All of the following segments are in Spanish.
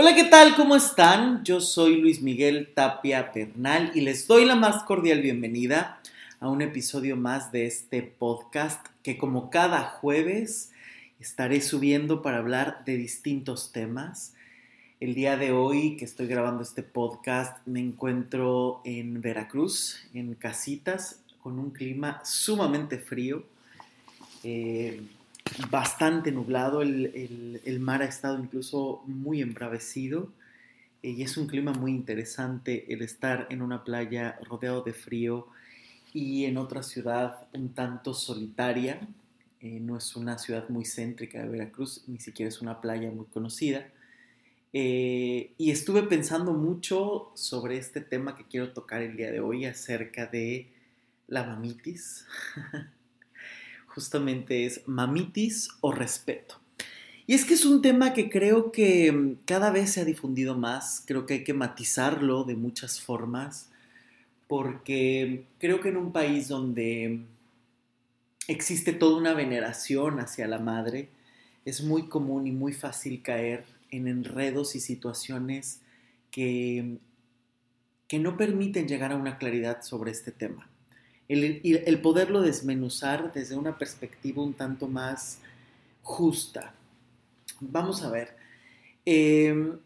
Hola, ¿qué tal? ¿Cómo están? Yo soy Luis Miguel Tapia Bernal y les doy la más cordial bienvenida a un episodio más de este podcast que como cada jueves estaré subiendo para hablar de distintos temas. El día de hoy que estoy grabando este podcast me encuentro en Veracruz, en Casitas, con un clima sumamente frío. Eh, bastante nublado, el, mar ha estado incluso muy embravecido eh, y es un clima muy interesante el estar en una playa rodeado de frío y en otra ciudad un tanto solitaria. Eh, no es una ciudad muy céntrica de Veracruz, ni siquiera es una playa muy conocida. Eh, y estuve pensando mucho sobre este tema que quiero tocar el día de hoy acerca de la mamitis. justamente es mamitis o respeto. Y es que es un tema que creo que mm, cada vez se ha difundido más, creo que hay que matizarlo de muchas formas, porque creo que en un país donde existe toda una veneración hacia la madre, es muy común y muy fácil caer en enredos y situaciones que, que no permiten llegar a una claridad sobre este tema el, poderlo desmenuzar desde una perspectiva un tanto más justa. Vamos a ver. Em,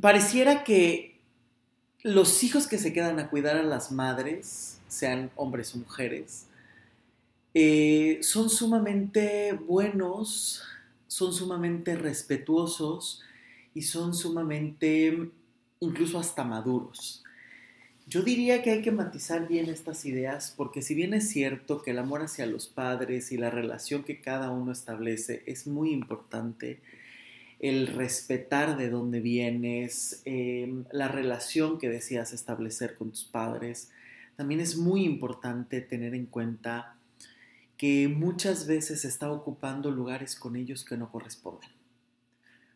pareciera que los hijos que se quedan a cuidar a las madres, sean hombres o mujeres, eh, son sumamente buenos, son sumamente respetuosos y son sumamente incluso hasta maduros. Yo diría que hay que matizar bien estas ideas porque si bien es cierto que el amor hacia los padres y la relación que cada uno establece es muy importante, el respetar de dónde vienes, em, la relación que deseas establecer con tus padres, también es muy importante tener en cuenta que muchas veces está ocupando lugares con ellos que no corresponden.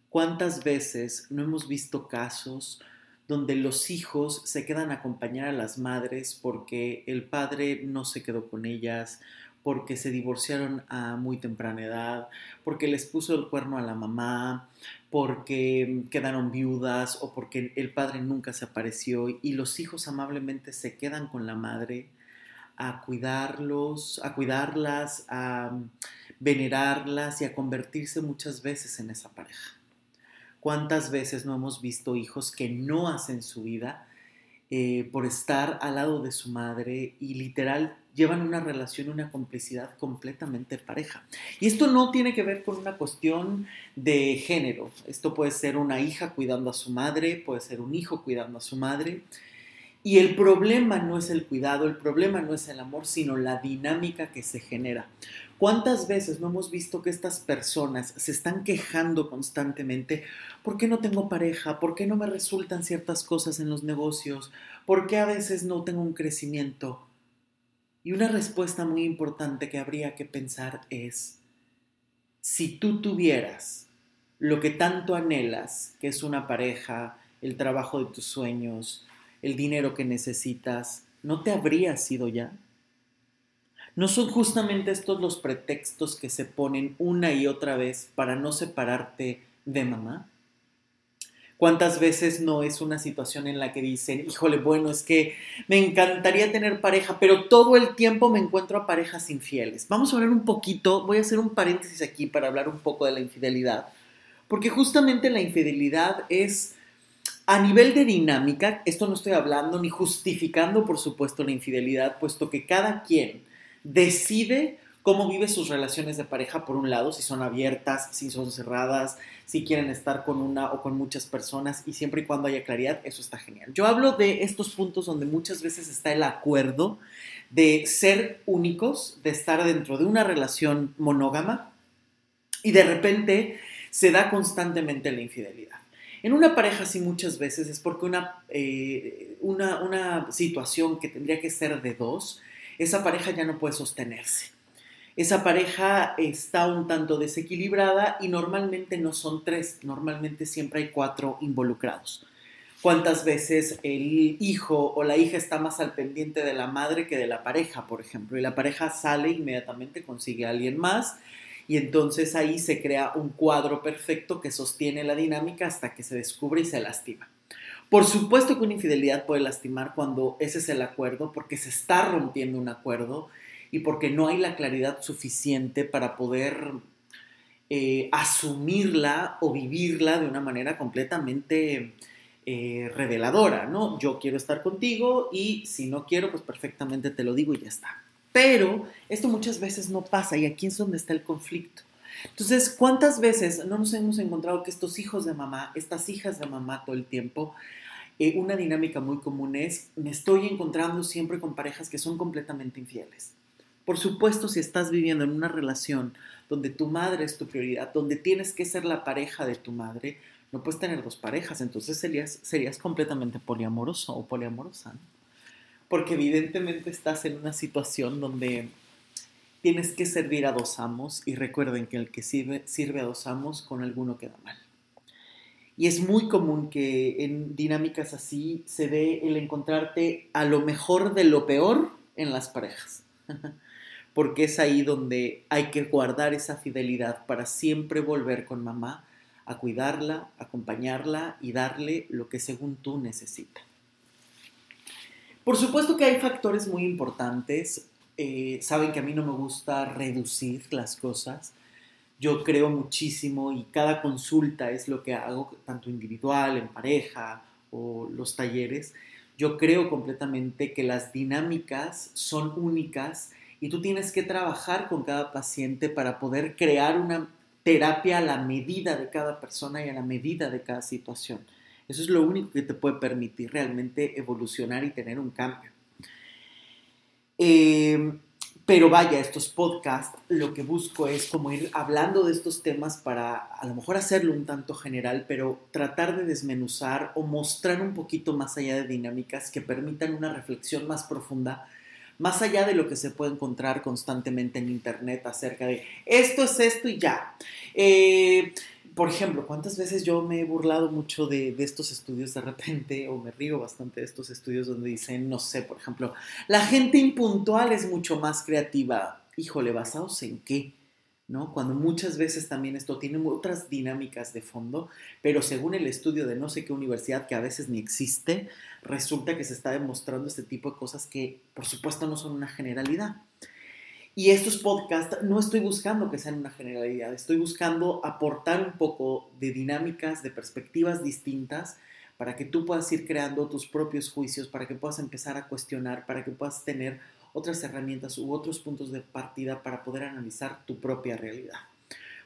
¿Cuántas veces no hemos visto casos donde los hijos se quedan a acompañar a las madres porque el padre no se quedó con ellas, porque se divorciaron a muy temprana edad, porque les puso el cuerno a la mamá, porque quedaron viudas o porque el padre nunca se apareció y los hijos amablemente se quedan con la madre a cuidarlos, a cuidarlas, a venerarlas y a convertirse muchas veces en esa pareja. ¿Cuántas veces no hemos visto hijos que no hacen su vida eh, por estar al lado de su madre y literal llevan una relación, una complicidad completamente pareja? Y esto no tiene que ver con una cuestión de género. Esto puede ser una hija cuidando a su madre, puede ser un hijo cuidando a su madre. Y el problema no es el cuidado, el problema no es el amor, sino la dinámica que se genera. ¿Cuántas veces no hemos visto que estas personas se están quejando constantemente? ¿Por qué no tengo pareja? ¿Por qué no me resultan ciertas cosas en los negocios? ¿Por qué a veces no tengo un crecimiento? Y una respuesta muy importante que habría que pensar es, si tú tuvieras lo que tanto anhelas, que es una pareja, el trabajo de tus sueños, el dinero que necesitas, ¿no te habría sido ya? ¿No son justamente estos los pretextos que se ponen una y otra vez para no separarte de mamá? ¿Cuántas veces no es una situación en la que dicen, híjole, bueno, es que me encantaría tener pareja, pero todo el tiempo me encuentro a parejas infieles? Vamos a hablar un poquito, voy a hacer un paréntesis aquí para hablar un poco de la infidelidad, porque justamente la infidelidad es a nivel de dinámica, esto no estoy hablando ni justificando, por supuesto, la infidelidad, puesto que cada quien decide cómo vive sus relaciones de pareja, por un lado, si son abiertas, si son cerradas, si quieren estar con una o con muchas personas, y siempre y cuando haya claridad, eso está genial. Yo hablo de estos puntos donde muchas veces está el acuerdo de ser únicos, de estar dentro de una relación monógama, y de repente se da constantemente la infidelidad. En una pareja sí muchas veces es porque una, eh, una, una situación que tendría que ser de dos, esa pareja ya no puede sostenerse. Esa pareja está un tanto desequilibrada y normalmente no son tres, normalmente siempre hay cuatro involucrados. ¿Cuántas veces el hijo o la hija está más al pendiente de la madre que de la pareja, por ejemplo? Y la pareja sale inmediatamente, consigue a alguien más y entonces ahí se crea un cuadro perfecto que sostiene la dinámica hasta que se descubre y se lastima. Por supuesto que una infidelidad puede lastimar cuando ese es el acuerdo, porque se está rompiendo un acuerdo y porque no hay la claridad suficiente para poder eh, asumirla o vivirla de una manera completamente eh, reveladora, ¿no? Yo quiero estar contigo y si no quiero, pues perfectamente te lo digo y ya está. Pero esto muchas veces no pasa y aquí es donde está el conflicto. Entonces, ¿cuántas veces no nos hemos encontrado que estos hijos de mamá, estas hijas de mamá todo el tiempo, eh, una dinámica muy común es, me estoy encontrando siempre con parejas que son completamente infieles? Por supuesto, si estás viviendo en una relación donde tu madre es tu prioridad, donde tienes que ser la pareja de tu madre, no puedes tener dos parejas, entonces serías, serías completamente poliamoroso o poliamorosa. Porque evidentemente estás en una situación donde tienes que servir a dos amos y recuerden que el que sirve, sirve a dos amos con alguno queda mal. Y es muy común que en dinámicas así se ve el encontrarte a lo mejor de lo peor en las parejas. Porque es ahí donde hay que guardar esa fidelidad para siempre volver con mamá a cuidarla, acompañarla y darle lo que según tú necesitas. Por supuesto que hay factores muy importantes eh, saben que a mí no me gusta reducir las cosas. Yo creo muchísimo y cada consulta es lo que hago, tanto individual, en pareja o los talleres. Yo creo completamente que las dinámicas son únicas y tú tienes que trabajar con cada paciente para poder crear una terapia a la medida de cada persona y a la medida de cada situación. Eso es lo único que te puede permitir realmente evolucionar y tener un cambio. Em, pero vaya, estos podcasts, lo que busco es como ir hablando de estos temas para a lo mejor hacerlo un tanto general, pero tratar de desmenuzar o mostrar un poquito más allá de dinámicas que permitan una reflexión más profunda, más allá de lo que se puede encontrar constantemente en Internet acerca de esto es esto y ya. Eh, por ejemplo, ¿cuántas veces yo me he burlado mucho de, estos estudios de repente, o me río bastante de estos estudios donde dicen, no sé, por ejemplo, la gente impuntual es mucho más creativa. Híjole, ¿basados en qué? ¿No? Cuando muchas veces también esto tiene otras dinámicas de fondo, pero según el estudio de no sé qué universidad que a veces ni existe, resulta que se está demostrando este tipo de cosas que por supuesto no son una generalidad. Y estos podcasts no estoy buscando que sean una generalidad, estoy buscando aportar un poco de dinámicas, de perspectivas distintas para que tú puedas ir creando tus propios juicios, para que puedas empezar a cuestionar, para que puedas tener otras herramientas u otros puntos de partida para poder analizar tu propia realidad.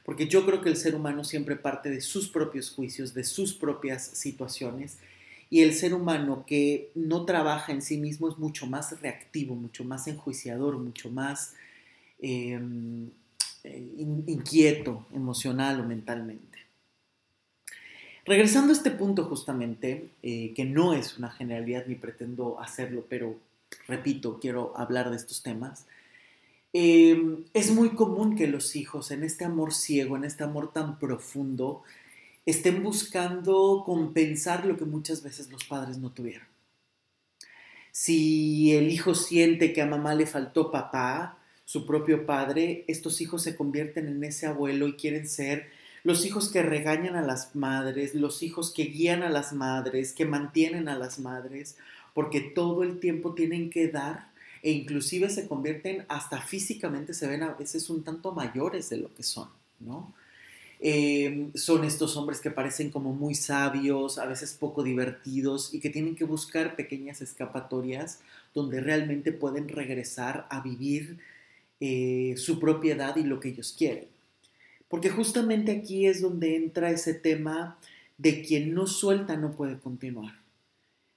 Porque yo creo que el ser humano siempre parte de sus propios juicios, de sus propias situaciones, y el ser humano que no trabaja en sí mismo es mucho más reactivo, mucho más enjuiciador, mucho más eh, inquieto emocional o mentalmente. Regresando a este punto justamente, eh, que no es una generalidad ni pretendo hacerlo, pero repito, quiero hablar de estos temas, em, es muy común que los hijos en este amor ciego, en este amor tan profundo, estén buscando compensar lo que muchas veces los padres no tuvieron. Si el hijo siente que a mamá le faltó papá, su propio padre, estos hijos se convierten en ese abuelo y quieren ser los hijos que regañan a las madres, los hijos que guían a las madres, que mantienen a las madres, porque todo el tiempo tienen que dar e inclusive se convierten hasta físicamente, se ven a veces un tanto mayores de lo que son, ¿no? Em, son estos hombres que parecen como muy sabios, a veces poco divertidos y que tienen que buscar pequeñas escapatorias donde realmente pueden regresar a vivir eh, su propiedad y lo que ellos quieren. Porque justamente aquí es donde entra ese tema de quien no suelta no puede continuar.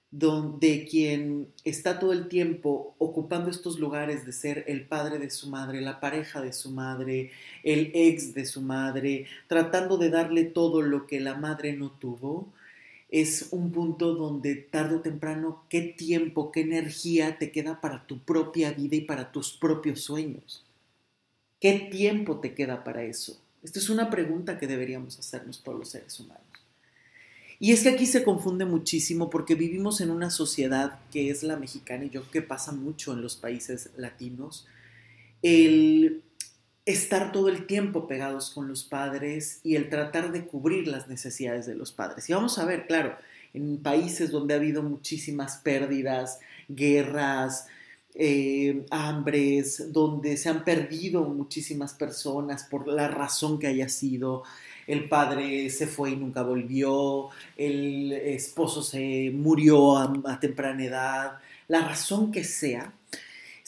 Donde quien está todo el tiempo ocupando estos lugares de ser el padre de su madre, la pareja de su madre, el ex de su madre, tratando de darle todo lo que la madre no tuvo, es un punto donde tarde o temprano, qué tiempo, qué energía te queda para tu propia vida y para tus propios sueños. ¿Qué tiempo te queda para eso? Esta es una pregunta que deberíamos hacernos todos los seres humanos. Y es que aquí se confunde muchísimo porque vivimos en una sociedad que es la mexicana y yo que pasa mucho en los países latinos. El estar todo el tiempo pegados con los padres y el tratar de cubrir las necesidades de los padres. Y vamos a ver, claro, en países donde ha habido muchísimas pérdidas, guerras, eh, hambres, donde se han perdido muchísimas personas por la razón que haya sido. El padre se fue y nunca volvió, el esposo se murió a temprana edad, la razón que sea,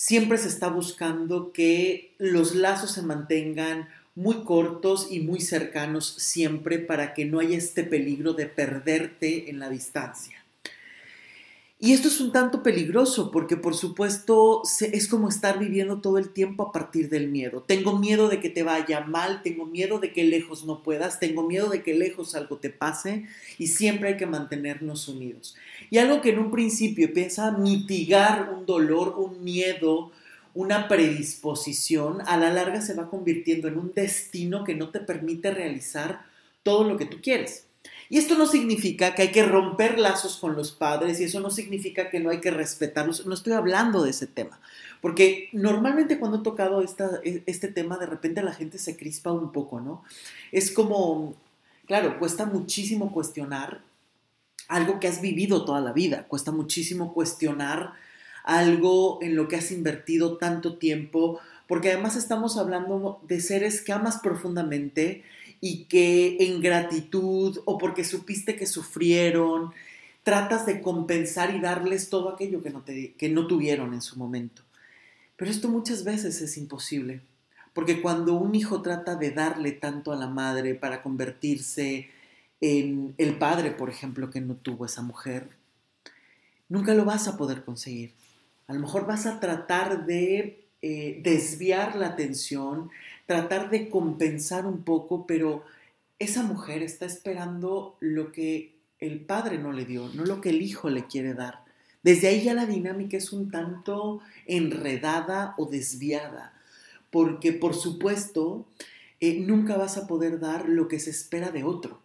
siempre se está buscando que los lazos se mantengan muy cortos y muy cercanos siempre para que no haya este peligro de perderte en la distancia. Y esto es un tanto peligroso porque por supuesto es como estar viviendo todo el tiempo a partir del miedo. Tengo miedo de que te vaya mal, tengo miedo de que lejos no puedas, tengo miedo de que lejos algo te pase y siempre hay que mantenernos unidos. Y algo que en un principio empieza a mitigar un dolor, un miedo, una predisposición, a la larga se va convirtiendo en un destino que no te permite realizar todo lo que tú quieres. Y esto no significa que hay que romper lazos con los padres y eso no significa que no hay que respetarlos. No estoy hablando de ese tema. Porque normalmente cuando he tocado e, este tema, de repente la gente se crispa un poco, ¿no? Es como, claro, cuesta muchísimo cuestionar algo que has vivido toda la vida. Cuesta muchísimo cuestionar algo en lo que has invertido tanto tiempo, porque además estamos hablando de seres que amas profundamente y que en gratitud o porque supiste que sufrieron, tratas de compensar y darles todo aquello que no, que no tuvieron en su momento. Pero esto muchas veces es imposible, porque cuando un hijo trata de darle tanto a la madre para convertirse en el padre, por ejemplo, que no tuvo esa mujer, nunca lo vas a poder conseguir. A lo mejor vas a tratar de eh, desviar la atención, tratar de compensar un poco, pero esa mujer está esperando lo que el padre no le dio, no lo que el hijo le quiere dar. Desde ahí ya la dinámica es un tanto enredada o desviada, porque por supuesto eh, nunca vas a poder dar lo que se espera de otro.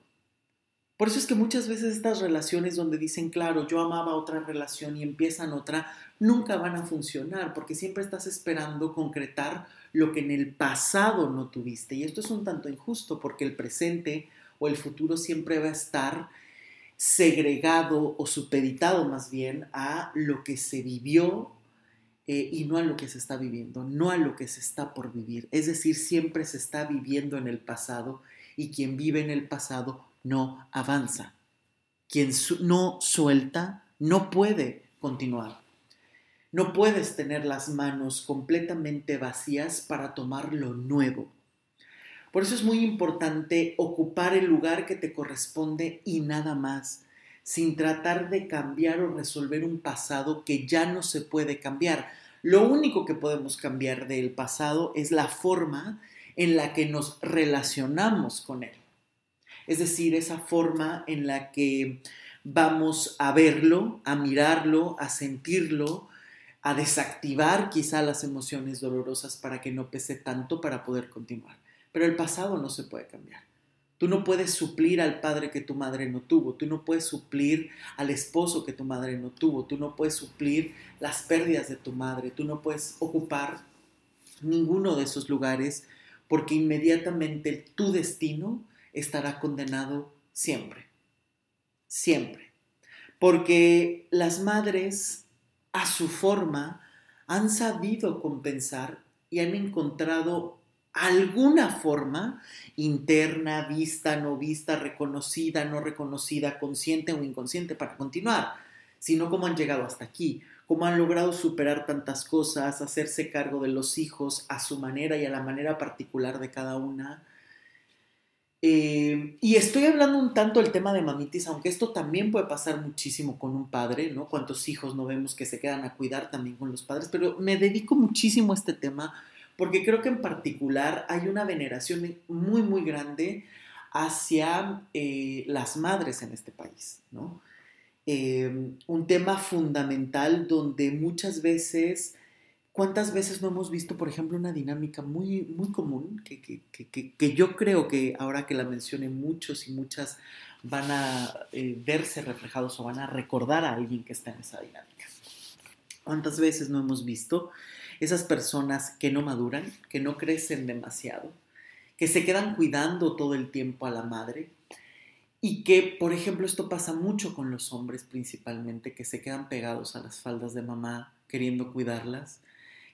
Por eso es que muchas veces estas relaciones donde dicen, claro, yo amaba otra relación y empiezan otra, nunca van a funcionar porque siempre estás esperando concretar lo que en el pasado no tuviste. Y esto es un tanto injusto porque el presente o el futuro siempre va a estar segregado o supeditado más bien a lo que se vivió eh, y no a lo que se está viviendo, no a lo que se está por vivir. Es decir, siempre se está viviendo en el pasado y quien vive en el pasado no avanza. Quien no suelta no puede continuar. No puedes tener las manos completamente vacías para tomar lo nuevo. Por eso es muy importante ocupar el lugar que te corresponde y nada más, sin tratar de cambiar o resolver un pasado que ya no se puede cambiar. Lo único que podemos cambiar del pasado es la forma en la que nos relacionamos con él es decir, esa forma en la que vamos a verlo, a mirarlo, a sentirlo, a desactivar quizá las emociones dolorosas para que no pese tanto para poder continuar. Pero el pasado no se puede cambiar. Tú no puedes suplir al padre que tu madre no tuvo, tú no puedes suplir al esposo que tu madre no tuvo, tú no puedes suplir las pérdidas de tu madre, tú no puedes ocupar ninguno de esos lugares porque inmediatamente tu destino estará condenado siempre, siempre. Porque las madres, a su forma, han sabido compensar y han encontrado alguna forma interna, vista, no vista, reconocida, no reconocida, consciente o inconsciente para continuar, sino cómo han llegado hasta aquí, cómo han logrado superar tantas cosas, hacerse cargo de los hijos a su manera y a la manera particular de cada una, eh, y estoy hablando un tanto del tema de mamitis, aunque esto también puede pasar muchísimo con un padre, ¿no? Cuántos hijos no vemos que se quedan a cuidar también con los padres, pero me dedico muchísimo a este tema porque creo que en particular hay una veneración muy, muy grande hacia eh, las madres en este país, ¿no? Eh, un tema fundamental donde muchas veces ¿Cuántas veces no hemos visto, por ejemplo, una dinámica muy, muy común que, que, yo creo que ahora que la mencione muchos y muchas van a eh, verse reflejados o van a recordar a alguien que está en esa dinámica? ¿Cuántas veces no hemos visto esas personas que no maduran, que no crecen demasiado, que se quedan cuidando todo el tiempo a la madre y que, por ejemplo, esto pasa mucho con los hombres principalmente, que se quedan pegados a las faldas de mamá queriendo cuidarlas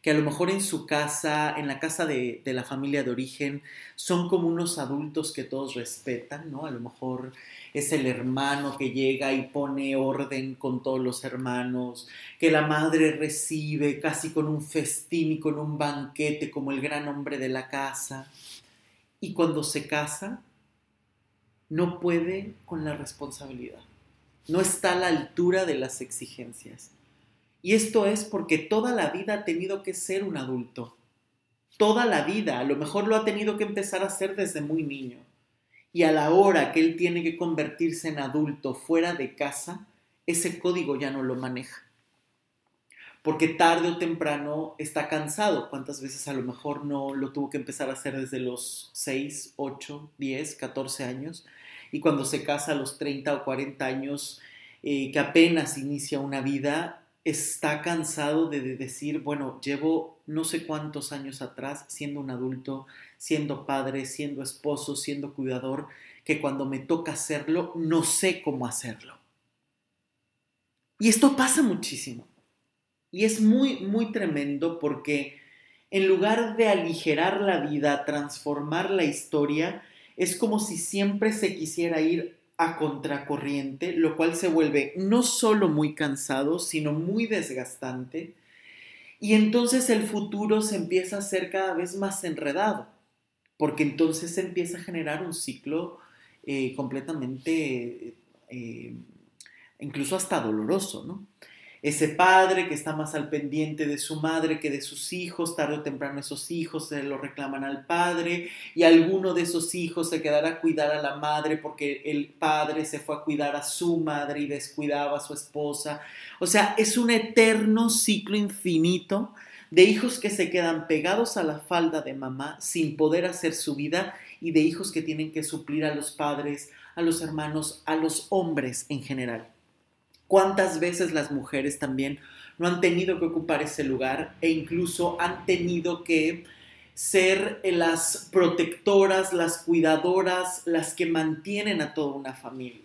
que a lo mejor en su casa, en la casa de, la familia de origen, son como unos adultos que todos respetan, ¿no? A lo mejor es el hermano que llega y pone orden con todos los hermanos, que la madre recibe casi con un festín y con un banquete como el gran hombre de la casa. Y cuando se casa, no puede con la responsabilidad, no está a la altura de las exigencias. Y esto es porque toda la vida ha tenido que ser un adulto. Toda la vida, a lo mejor lo ha tenido que empezar a hacer desde muy niño. Y a la hora que él tiene que convertirse en adulto fuera de casa, ese código ya no lo maneja. Porque tarde o temprano está cansado. ¿Cuántas veces a lo mejor no lo tuvo que empezar a hacer desde los 6, 8, 10, 14 años? Y cuando se casa a los 30 o 40 años, eh, que apenas inicia una vida, está cansado de decir, bueno, llevo no sé cuántos años atrás siendo un adulto, siendo padre, siendo esposo, siendo cuidador, que cuando me toca hacerlo, no sé cómo hacerlo. Y esto pasa muchísimo. Y es muy, muy tremendo porque en lugar de aligerar la vida, transformar la historia, es como si siempre se quisiera ir a contracorriente, lo cual se vuelve no solo muy cansado, sino muy desgastante. Y entonces el futuro se empieza a hacer cada vez más enredado, porque entonces se empieza a generar un ciclo eh, completamente, eh, incluso hasta doloroso, ¿no? Ese padre que está más al pendiente de su madre que de sus hijos, tarde o temprano esos hijos se lo reclaman al padre y alguno de esos hijos se quedará a cuidar a la madre porque el padre se fue a cuidar a su madre y descuidaba a su esposa. O sea, es un eterno ciclo infinito de hijos que se quedan pegados a la falda de mamá sin poder hacer su vida y de hijos que tienen que suplir a los padres, a los hermanos, a los hombres en general. ¿Cuántas veces las mujeres también no han tenido que ocupar ese lugar e incluso han tenido que ser las protectoras, las cuidadoras, las que mantienen a toda una familia?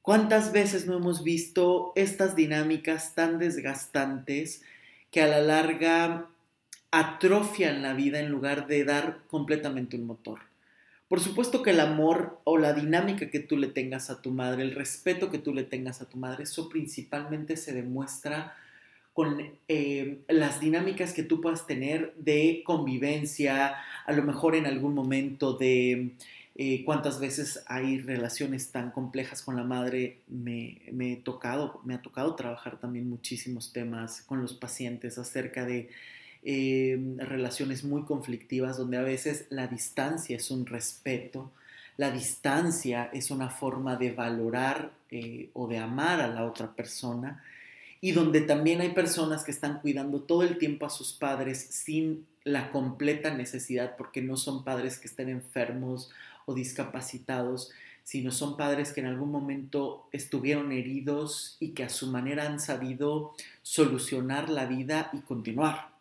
¿Cuántas veces no hemos visto estas dinámicas tan desgastantes que a la larga atrofian la vida en lugar de dar completamente un motor? Por supuesto que el amor o la dinámica que tú le tengas a tu madre, el respeto que tú le tengas a tu madre, eso principalmente se demuestra con eh, las dinámicas que tú puedas tener de convivencia, a lo mejor en algún momento de eh, cuántas veces hay relaciones tan complejas con la madre. Me, me, he tocado, me ha tocado trabajar también muchísimos temas con los pacientes acerca de Em, relaciones muy conflictivas donde a veces la distancia es un respeto, la distancia es una forma de valorar eh, o de amar a la otra persona y donde también hay personas que están cuidando todo el tiempo a sus padres sin la completa necesidad porque no son padres que estén enfermos o discapacitados, sino son padres que en algún momento estuvieron heridos y que a su manera han sabido solucionar la vida y continuar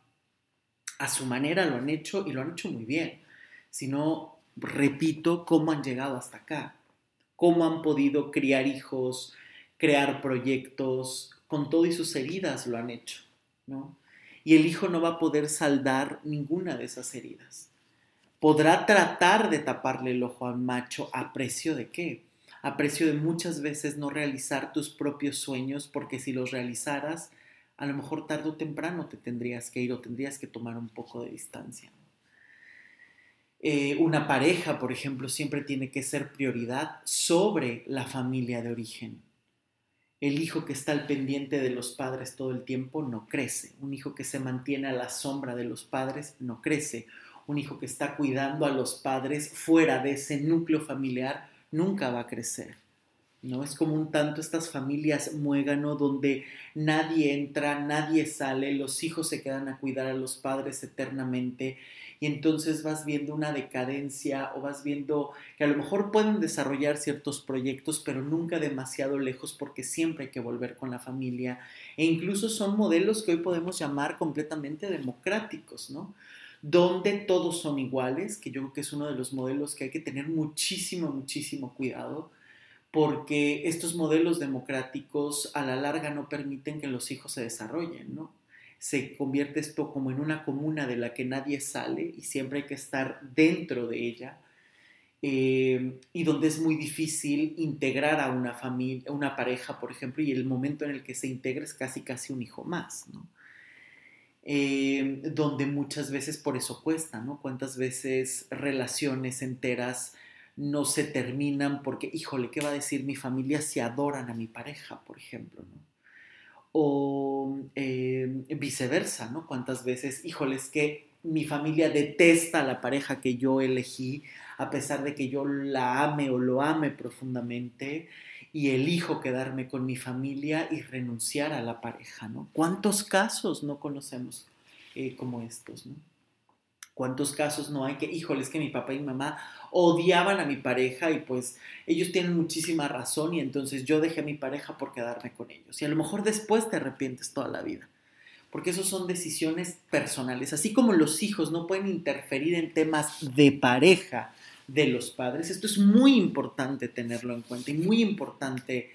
a su manera lo han hecho y lo han hecho muy bien. Si no, repito cómo han llegado hasta acá, cómo han podido criar hijos, crear proyectos, con todo y sus heridas lo han hecho, ¿no? Y el hijo no va a poder saldar ninguna de esas heridas. Podrá tratar de taparle el ojo al macho a precio de qué? A precio de muchas veces no realizar tus propios sueños, porque si los realizaras, a lo mejor tarde o temprano te tendrías que ir o tendrías que tomar un poco de distancia. Eh, una pareja, por ejemplo, siempre tiene que ser prioridad sobre la familia de origen. El hijo que está al pendiente de los padres todo el tiempo no crece. Un hijo que se mantiene a la sombra de los padres no crece. Un hijo que está cuidando a los padres fuera de ese núcleo familiar nunca va a crecer. ¿No? Es como un tanto estas familias muégano donde nadie entra, nadie sale, los hijos se quedan a cuidar a los padres eternamente y entonces vas viendo una decadencia o vas viendo que a lo mejor pueden desarrollar ciertos proyectos, pero nunca demasiado lejos porque siempre hay que volver con la familia e incluso son modelos que hoy podemos llamar completamente democráticos, ¿no? Donde todos son iguales, que yo creo que es uno de los modelos que hay que tener muchísimo, muchísimo cuidado porque estos modelos democráticos a la larga no permiten que los hijos se desarrollen, ¿no? Se convierte esto como en una comuna de la que nadie sale y siempre hay que estar dentro de ella eh, y donde es muy difícil integrar a una familia, una pareja, por ejemplo, y el momento en el que se integra es casi casi un hijo más, ¿no? Eh, donde muchas veces por eso cuesta, ¿no? Cuántas veces relaciones enteras no se terminan porque, híjole, ¿qué va a decir mi familia si adoran a mi pareja, por ejemplo? ¿no? O eh, viceversa, ¿no? Cuántas veces, híjole, es que mi familia detesta a la pareja que yo elegí, a pesar de que yo la ame o lo ame profundamente, y elijo quedarme con mi familia y renunciar a la pareja, ¿no? ¿Cuántos casos no conocemos eh, como estos, ¿no? ¿Cuántos casos no hay que, híjole, es que mi papá y mi mamá odiaban a mi pareja y pues ellos tienen muchísima razón y entonces yo dejé a mi pareja por quedarme con ellos. Y a lo mejor después te arrepientes toda la vida. Porque eso son decisiones personales. Así como los hijos no pueden interferir en temas de pareja de los padres, esto es muy importante tenerlo en cuenta y muy importante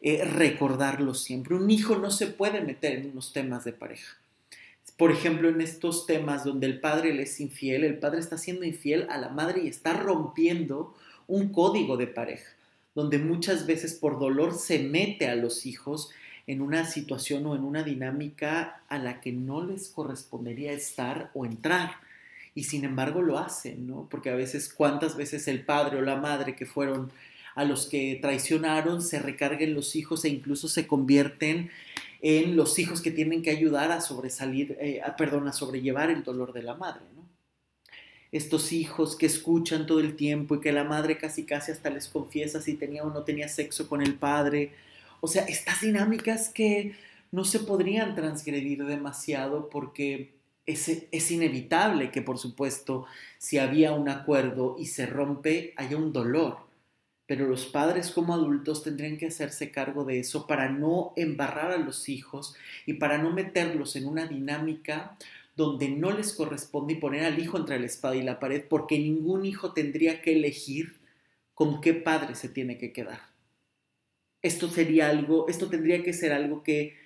eh, recordarlo siempre. Un hijo no se puede meter en unos temas de pareja por ejemplo, en estos temas donde el padre le es infiel, el padre está siendo infiel a la madre y está rompiendo un código de pareja, donde muchas veces por dolor se mete a los hijos en una situación o en una dinámica a la que no les correspondería estar o entrar. Y sin embargo lo hacen, ¿no? Porque a veces, ¿cuántas veces el padre o la madre que fueron a los que traicionaron se recarguen los hijos e incluso se convierten en los hijos que tienen que ayudar a sobresalir, eh, perdón, a sobrellevar el dolor de la madre. Estos hijos que escuchan todo el tiempo y que la madre casi casi hasta les confiesa si tenía o no tenía sexo con el padre. O sea, estas dinámicas que no se podrían transgredir demasiado porque es, es inevitable que, por supuesto, si había un acuerdo y se rompe, haya un dolor pero los padres como adultos tendrían que hacerse cargo de eso para no embarrar a los hijos y para no meterlos en una dinámica donde no les corresponde poner al hijo entre la espada y la pared, porque ningún hijo tendría que elegir con qué padre se tiene que quedar. Esto sería algo, esto tendría que ser algo que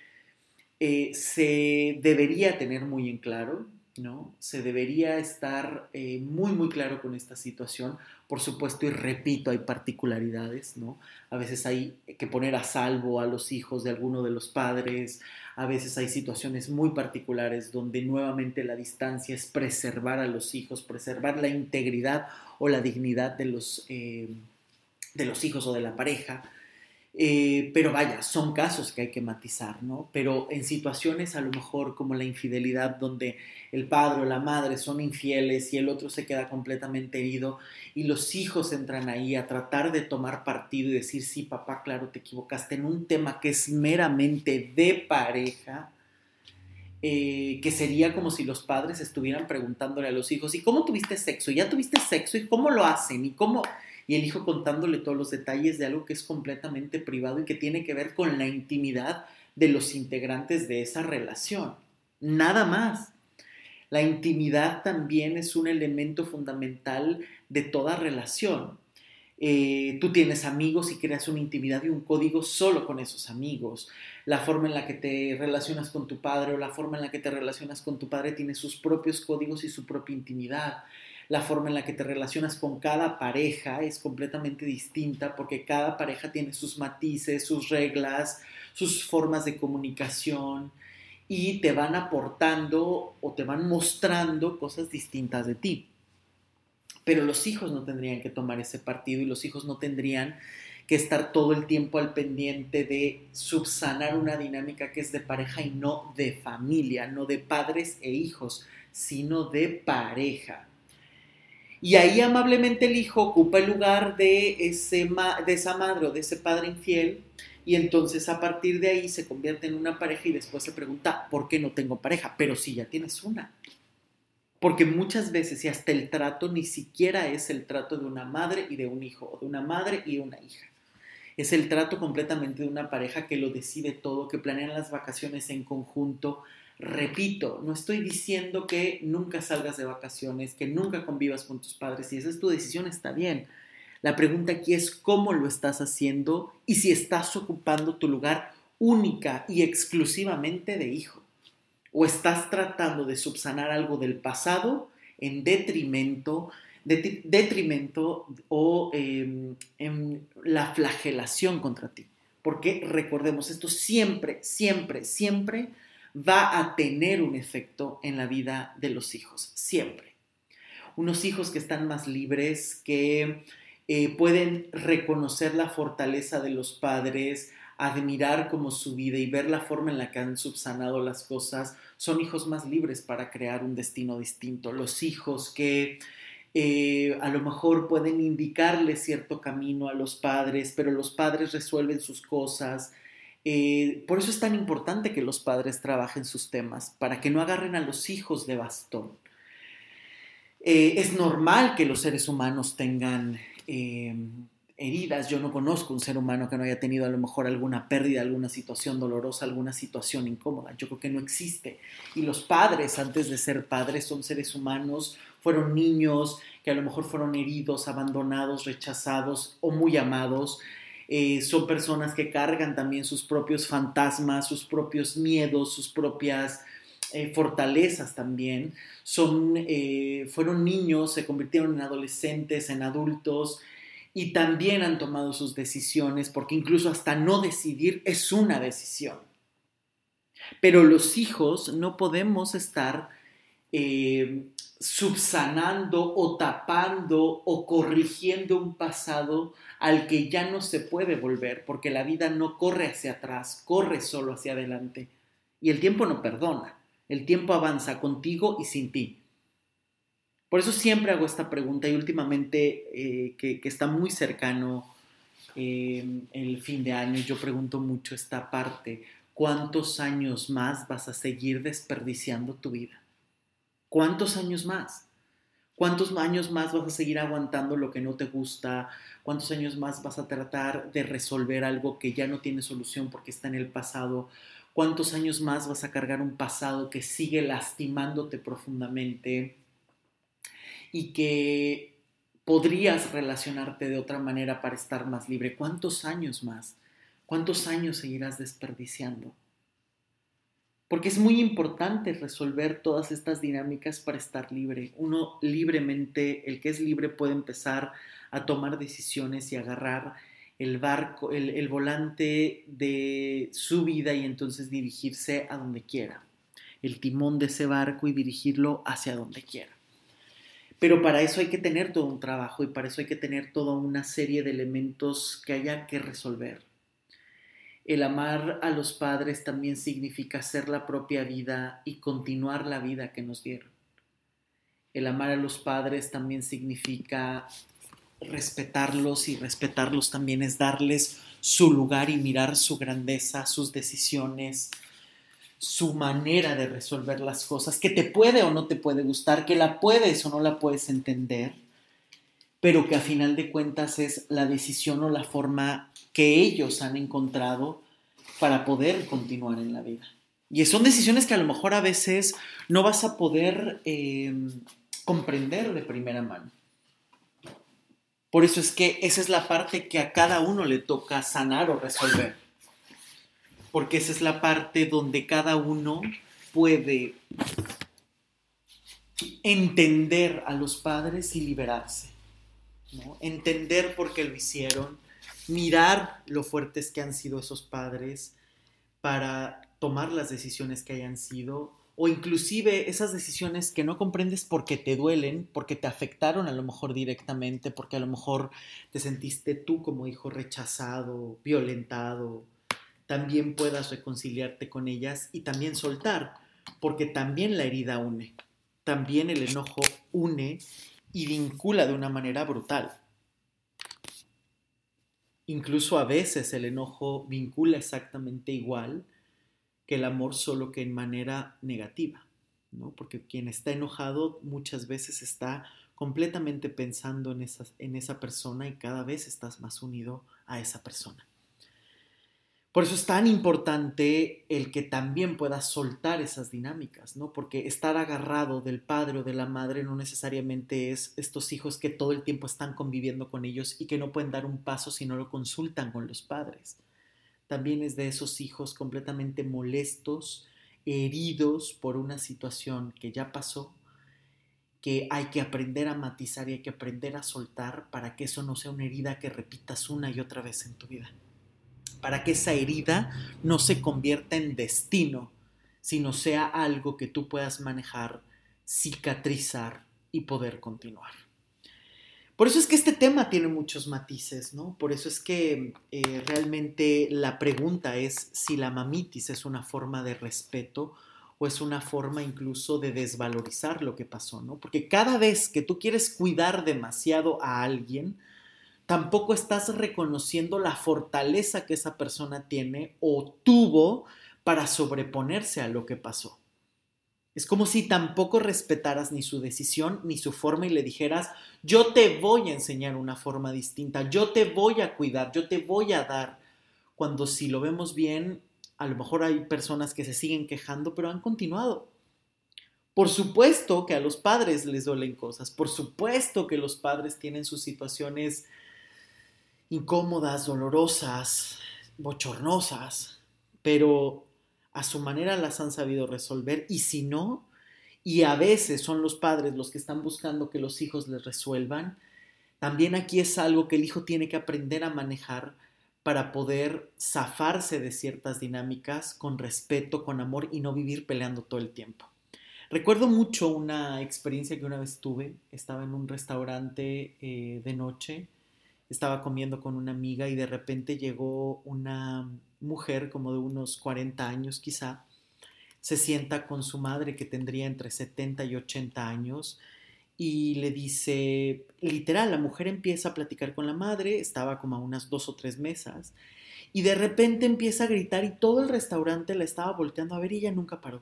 eh, se debería tener muy en claro, ¿no? Se debería estar eh, muy, muy claro con esta situación. Por supuesto, y repito, hay particularidades, ¿no? A veces hay que poner a salvo a los hijos de alguno de los padres, a veces hay situaciones muy particulares donde nuevamente la distancia es preservar a los hijos, preservar la integridad o la dignidad de los, eh, de los hijos o de la pareja. Eh, pero vaya, son casos que hay que matizar, ¿no? Pero en situaciones a lo mejor como la infidelidad, donde el padre o la madre son infieles y el otro se queda completamente herido y los hijos entran ahí a tratar de tomar partido y decir, sí, papá, claro, te equivocaste en un tema que es meramente de pareja, eh, que sería como si los padres estuvieran preguntándole a los hijos, ¿y cómo tuviste sexo? ¿Ya tuviste sexo? ¿Y cómo lo hacen? ¿Y cómo? Y el hijo contándole todos los detalles de algo que es completamente privado y que tiene que ver con la intimidad de los integrantes de esa relación. Nada más. La intimidad también es un elemento fundamental de toda relación. Eh, tú tienes amigos y creas una intimidad y un código solo con esos amigos. La forma en la que te relacionas con tu padre o la forma en la que te relacionas con tu padre tiene sus propios códigos y su propia intimidad la forma en la que te relacionas con cada pareja es completamente distinta porque cada pareja tiene sus matices, sus reglas, sus formas de comunicación y te van aportando o te van mostrando cosas distintas de ti. Pero los hijos no tendrían que tomar ese partido y los hijos no tendrían que estar todo el tiempo al pendiente de subsanar una dinámica que es de pareja y no de familia, no de padres e hijos, sino de pareja. Y ahí amablemente el hijo ocupa el lugar de, ese de esa madre o de ese padre infiel y entonces a partir de ahí se convierte en una pareja y después se pregunta, ¿por qué no tengo pareja? Pero si ya tienes una. Porque muchas veces y hasta el trato ni siquiera es el trato de una madre y de un hijo, o de una madre y una hija. Es el trato completamente de una pareja que lo decide todo, que planean las vacaciones en conjunto. Repito, no estoy diciendo que nunca salgas de vacaciones, que nunca convivas con tus padres. Si esa es tu decisión, está bien. La pregunta aquí es cómo lo estás haciendo y si estás ocupando tu lugar única y exclusivamente de hijo. O estás tratando de subsanar algo del pasado en detrimento, detrimento o em, en la flagelación contra ti. Porque recordemos, esto siempre, siempre, siempre va a tener un efecto en la vida de los hijos. Siempre. Unos hijos que están más libres, que eh, pueden reconocer la fortaleza de los padres, admirar como su vida y ver la forma en la que han subsanado las cosas, son hijos más libres para crear un destino distinto. Los hijos que eh, a lo mejor pueden indicarle cierto camino a los padres, pero los padres resuelven sus cosas. Eh, por eso es tan importante que los padres trabajen sus temas, para que no agarren a los hijos de bastón. Eh, es normal que los seres humanos tengan heridas. Yo no conozco un ser humano que no haya tenido a lo mejor alguna pérdida, alguna situación dolorosa, alguna situación incómoda. Yo creo que no existe. Y los padres, antes de ser padres, son seres humanos, fueron niños que a lo mejor fueron heridos, abandonados, rechazados o muy amados. Eh, son personas que cargan también sus propios fantasmas, sus propios miedos, sus propias eh, fortalezas también. Son, eh, fueron niños, se convirtieron en adolescentes, en adultos, y también han tomado sus decisiones, porque incluso hasta no decidir es una decisión. Pero los hijos no podemos estar subsanando o tapando o corrigiendo un pasado al que ya no se puede volver, porque la vida no corre hacia atrás, corre solo hacia adelante. Y el tiempo no perdona, el tiempo avanza contigo y sin ti. Por eso siempre hago esta pregunta y últimamente eh, que, está muy cercano eh, el fin de año, yo pregunto mucho esta parte, ¿cuántos años más vas a seguir desperdiciando tu vida? ¿Cuántos años más? ¿Cuántos años más vas a seguir aguantando lo que no te gusta? ¿Cuántos años más vas a tratar de resolver algo que ya no tiene solución porque está en el pasado? ¿Cuántos años más vas a cargar un pasado que sigue lastimándote profundamente? y que podrías relacionarte de otra manera para estar más libre. ¿Cuántos años más? ¿Cuántos años seguirás desperdiciando? Porque es muy importante resolver todas estas dinámicas para estar libre. Uno libremente, el que es libre puede empezar a tomar decisiones y agarrar el barco, el, volante de su vida y entonces dirigirse a donde quiera. El timón de ese barco y dirigirlo hacia donde quiera. Pero para eso hay que tener todo un trabajo y para eso hay que tener toda una serie de elementos que haya que resolver. El amar a los padres también significa ser la propia vida y continuar la vida que nos dieron. El amar a los padres también significa respetarlos y respetarlos también es darles su lugar y mirar su grandeza, sus decisiones, su manera de resolver las cosas, que te puede o no te puede gustar, que la puedes o no la puedes entender, pero que a final de cuentas es la decisión o la forma que ellos han encontrado para poder continuar en la vida. Y son decisiones que a lo mejor a veces no vas a poder em, comprender de primera mano. Por eso es que esa es la parte que a cada uno le toca sanar o resolver porque esa es la parte donde cada uno puede entender a los padres y liberarse. Entender por qué lo hicieron, mirar lo fuertes que han sido esos padres para tomar las decisiones que hayan sido o inclusive esas decisiones que no comprendes porque te duelen, porque te afectaron a lo mejor directamente, porque a lo mejor te sentiste tú como hijo rechazado, violentado, también puedas reconciliarte con ellas y también soltar, porque también la herida une, también el enojo une y vincula de una manera brutal. Incluso a veces el enojo vincula exactamente igual que el amor, solo que en manera negativa. ¿no? Porque quien está enojado muchas veces está completamente pensando en esa, en esa persona y cada vez estás más unido a esa persona. Por eso es tan importante el que también puedas soltar esas dinámicas, ¿no? Porque estar agarrado del padre o de la madre no necesariamente es estos hijos que todo el tiempo están conviviendo con ellos y que no pueden dar un paso si no lo consultan con los padres. También es de esos hijos completamente molestos, heridos por una situación que ya pasó, que hay que aprender a matizar y hay que aprender a soltar para que eso no sea una herida que repitas una y otra vez en tu vida para que esa herida no se convierta en destino, sino sea algo que tú puedas manejar, cicatrizar y poder continuar. Por eso es que este tema tiene muchos matices, ¿no? Por eso es que eh, realmente la pregunta es si la mamitis es una forma de respeto o es una forma incluso de desvalorizar lo que pasó, ¿no? Porque cada vez que tú quieres cuidar demasiado a alguien, tampoco estás reconociendo la fortaleza que esa persona tiene o tuvo para sobreponerse a lo que pasó. Es como si tampoco respetaras ni su decisión ni su forma y le dijeras, yo te voy a enseñar una forma distinta, yo te voy a cuidar, yo te voy a dar. Cuando si lo vemos bien, a lo mejor hay personas que se siguen quejando, pero han continuado. Por supuesto que a los padres les duelen cosas, por supuesto que los padres tienen sus situaciones incómodas, dolorosas, bochornosas, pero a su manera las han sabido resolver y si no, y a veces son los padres los que están buscando que los hijos les resuelvan, también aquí es algo que el hijo tiene que aprender a manejar para poder zafarse de ciertas dinámicas con respeto, con amor y no vivir peleando todo el tiempo. Recuerdo mucho una experiencia que una vez tuve, estaba en un restaurante eh, de noche estaba comiendo con una amiga y de repente llegó una mujer como de unos 40 años quizá, se sienta con su madre que tendría entre 70 y 80 años y le dice, literal, la mujer empieza a platicar con la madre, estaba como a unas dos o tres mesas, y de repente empieza a gritar y todo el restaurante la estaba volteando a ver y ella nunca paró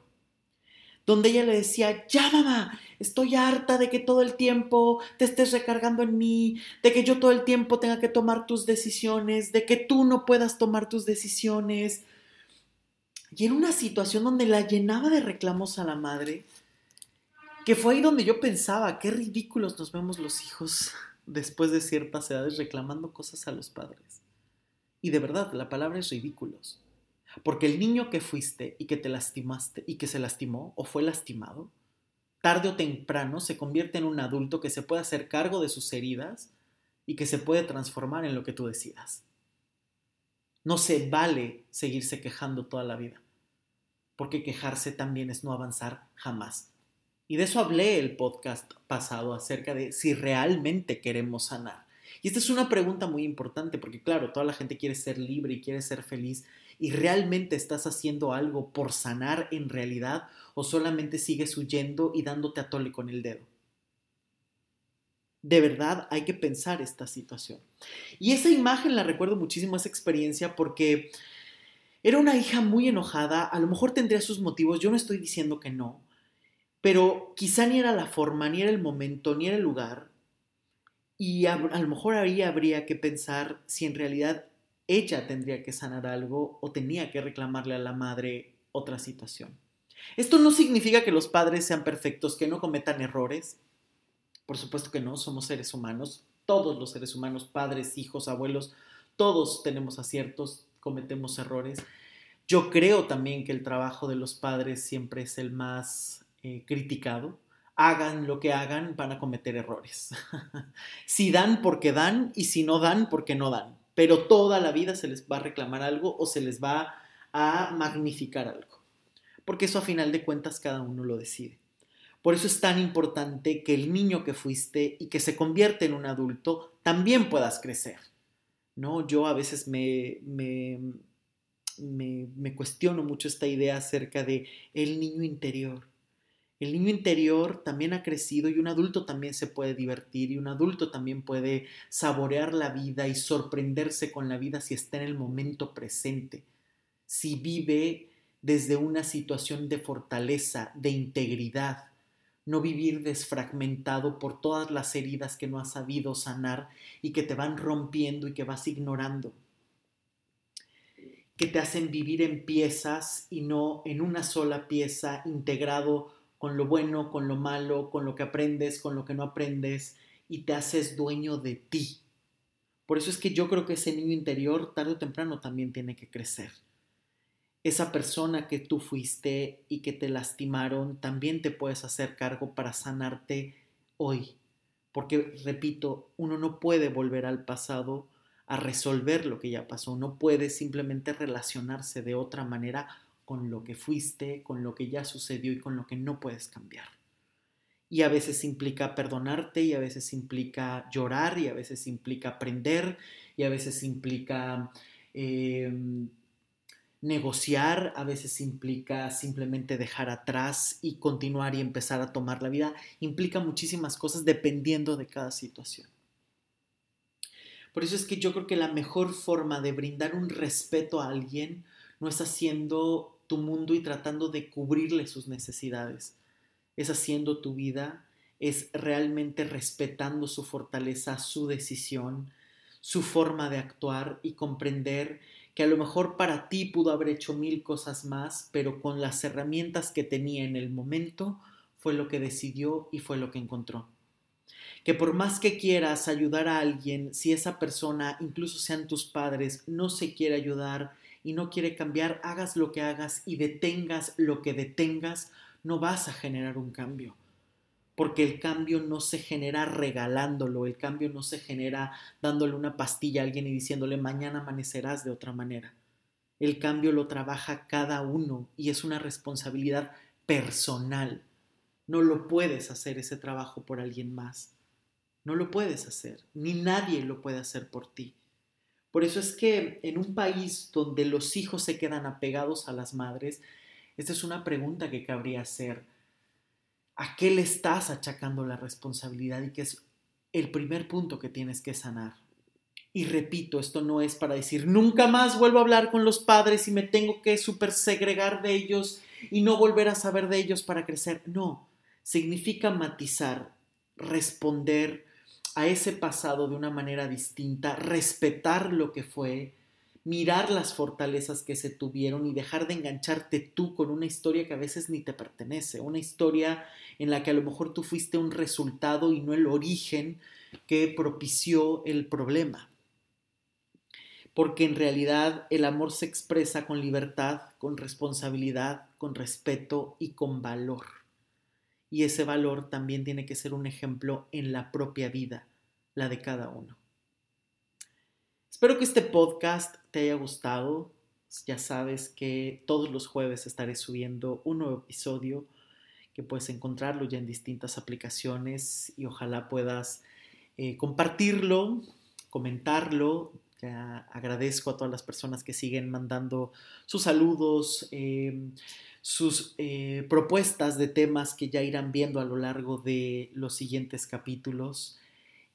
donde ella le decía, ya mamá, estoy harta de que todo el tiempo te estés recargando en mí, de que yo todo el tiempo tenga que tomar tus decisiones, de que tú no puedas tomar tus decisiones. Y era una situación donde la llenaba de reclamos a la madre, que fue ahí donde yo pensaba, qué ridículos nos vemos los hijos después de ciertas edades reclamando cosas a los padres. Y de verdad, la palabra es ridículos. Porque el niño que fuiste y que te lastimaste y que se lastimó o fue lastimado, tarde o temprano se convierte en un adulto que se puede hacer cargo de sus heridas y que se puede transformar en lo que tú decidas. No se vale seguirse quejando toda la vida, porque quejarse también es no avanzar jamás. Y de eso hablé el podcast pasado acerca de si realmente queremos sanar. Y esta es una pregunta muy importante porque claro, toda la gente quiere ser libre y quiere ser feliz y realmente estás haciendo algo por sanar en realidad o solamente sigues huyendo y dándote a tole con el dedo. De verdad hay que pensar esta situación. Y esa imagen la recuerdo muchísimo, esa experiencia, porque era una hija muy enojada, a lo mejor tendría sus motivos, yo no estoy diciendo que no, pero quizá ni era la forma, ni era el momento, ni era el lugar. Y a, a lo mejor ahí habría que pensar si en realidad ella tendría que sanar algo o tenía que reclamarle a la madre otra situación. Esto no significa que los padres sean perfectos, que no cometan errores. Por supuesto que no, somos seres humanos, todos los seres humanos, padres, hijos, abuelos, todos tenemos aciertos, cometemos errores. Yo creo también que el trabajo de los padres siempre es el más eh, criticado. Hagan lo que hagan, van a cometer errores. si dan porque dan y si no dan porque no dan pero toda la vida se les va a reclamar algo o se les va a magnificar algo. Porque eso a final de cuentas cada uno lo decide. Por eso es tan importante que el niño que fuiste y que se convierte en un adulto también puedas crecer. ¿no? Yo a veces me, me, me, me cuestiono mucho esta idea acerca de el niño interior. El niño interior también ha crecido y un adulto también se puede divertir y un adulto también puede saborear la vida y sorprenderse con la vida si está en el momento presente, si vive desde una situación de fortaleza, de integridad, no vivir desfragmentado por todas las heridas que no has sabido sanar y que te van rompiendo y que vas ignorando, que te hacen vivir en piezas y no en una sola pieza integrado con lo bueno, con lo malo, con lo que aprendes, con lo que no aprendes y te haces dueño de ti. Por eso es que yo creo que ese niño interior tarde o temprano también tiene que crecer esa persona que tú fuiste y que te lastimaron, también te puedes hacer cargo para sanarte hoy. Porque, repito, uno no puede volver al pasado a resolver lo que ya pasó, no puede simplemente relacionarse de otra manera con lo que fuiste, con lo que ya sucedió y con lo que no puedes cambiar. Y a veces implica perdonarte y a veces implica llorar y a veces implica aprender y a veces implica... Eh, negociar a veces implica simplemente dejar atrás y continuar y empezar a tomar la vida. Implica muchísimas cosas dependiendo de cada situación. Por eso es que yo creo que la mejor forma de brindar un respeto a alguien no es haciendo tu mundo y tratando de cubrirle sus necesidades. Es haciendo tu vida, es realmente respetando su fortaleza, su decisión, su forma de actuar y comprender que a lo mejor para ti pudo haber hecho mil cosas más, pero con las herramientas que tenía en el momento fue lo que decidió y fue lo que encontró. Que por más que quieras ayudar a alguien, si esa persona, incluso sean tus padres, no se quiere ayudar y no quiere cambiar, hagas lo que hagas y detengas lo que detengas, no vas a generar un cambio porque el cambio no se genera regalándolo, el cambio no se genera dándole una pastilla a alguien y diciéndole mañana amanecerás de otra manera. El cambio lo trabaja cada uno y es una responsabilidad personal. No lo puedes hacer ese trabajo por alguien más. No lo puedes hacer, ni nadie lo puede hacer por ti. Por eso es que en un país donde los hijos se quedan apegados a las madres, esta es una pregunta que cabría hacer a qué le estás achacando la responsabilidad y que es el primer punto que tienes que sanar. Y repito, esto no es para decir, nunca más vuelvo a hablar con los padres y me tengo que super segregar de ellos y no volver a saber de ellos para crecer. No, significa matizar, responder a ese pasado de una manera distinta, respetar lo que fue, mirar las fortalezas que se tuvieron y dejar de engancharte tú con una historia que a veces ni te pertenece, una historia en la que a lo mejor tú fuiste un resultado y no el origen que propició el problema. Porque en realidad el amor se expresa con libertad, con responsabilidad, con respeto y con valor. Y ese valor también tiene que ser un ejemplo en la propia vida, la de cada uno. Espero que este podcast te haya gustado. Ya sabes que todos los jueves estaré subiendo un nuevo episodio que puedes encontrarlo ya en distintas aplicaciones y ojalá puedas eh, compartirlo, comentarlo. Agradezco a todas las personas que siguen mandando sus saludos, em, sus eh, propuestas de temas que ya irán viendo a lo largo de los siguientes capítulos.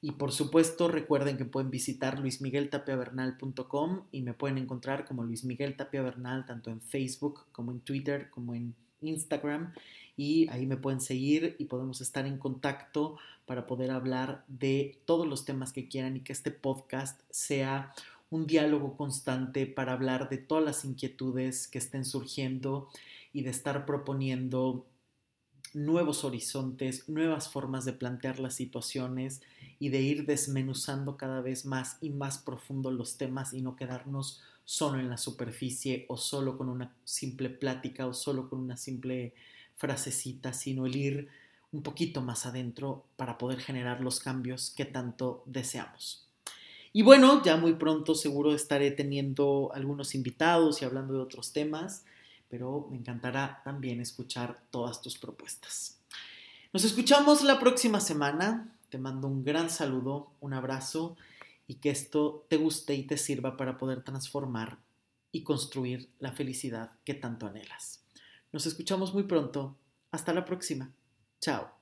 Y por supuesto, recuerden que pueden visitar luismigueltapiavernal.com y me pueden encontrar como Luis Miguel Tapia tanto en Facebook como en Twitter como en Instagram. Y ahí me pueden seguir y podemos estar en contacto para poder hablar de todos los temas que quieran y que este podcast sea un diálogo constante para hablar de todas las inquietudes que estén surgiendo y de estar proponiendo nuevos horizontes, nuevas formas de plantear las situaciones y de ir desmenuzando cada vez más y más profundo los temas y no quedarnos solo en la superficie o solo con una simple plática o solo con una simple frasecita, sino el ir un poquito más adentro para poder generar los cambios que tanto deseamos. Y bueno, ya muy pronto seguro estaré teniendo algunos invitados y hablando de otros temas pero me encantará también escuchar todas tus propuestas. Nos escuchamos la próxima semana. Te mando un gran saludo, un abrazo y que esto te guste y te sirva para poder transformar y construir la felicidad que tanto anhelas. Nos escuchamos muy pronto. Hasta la próxima. Chao.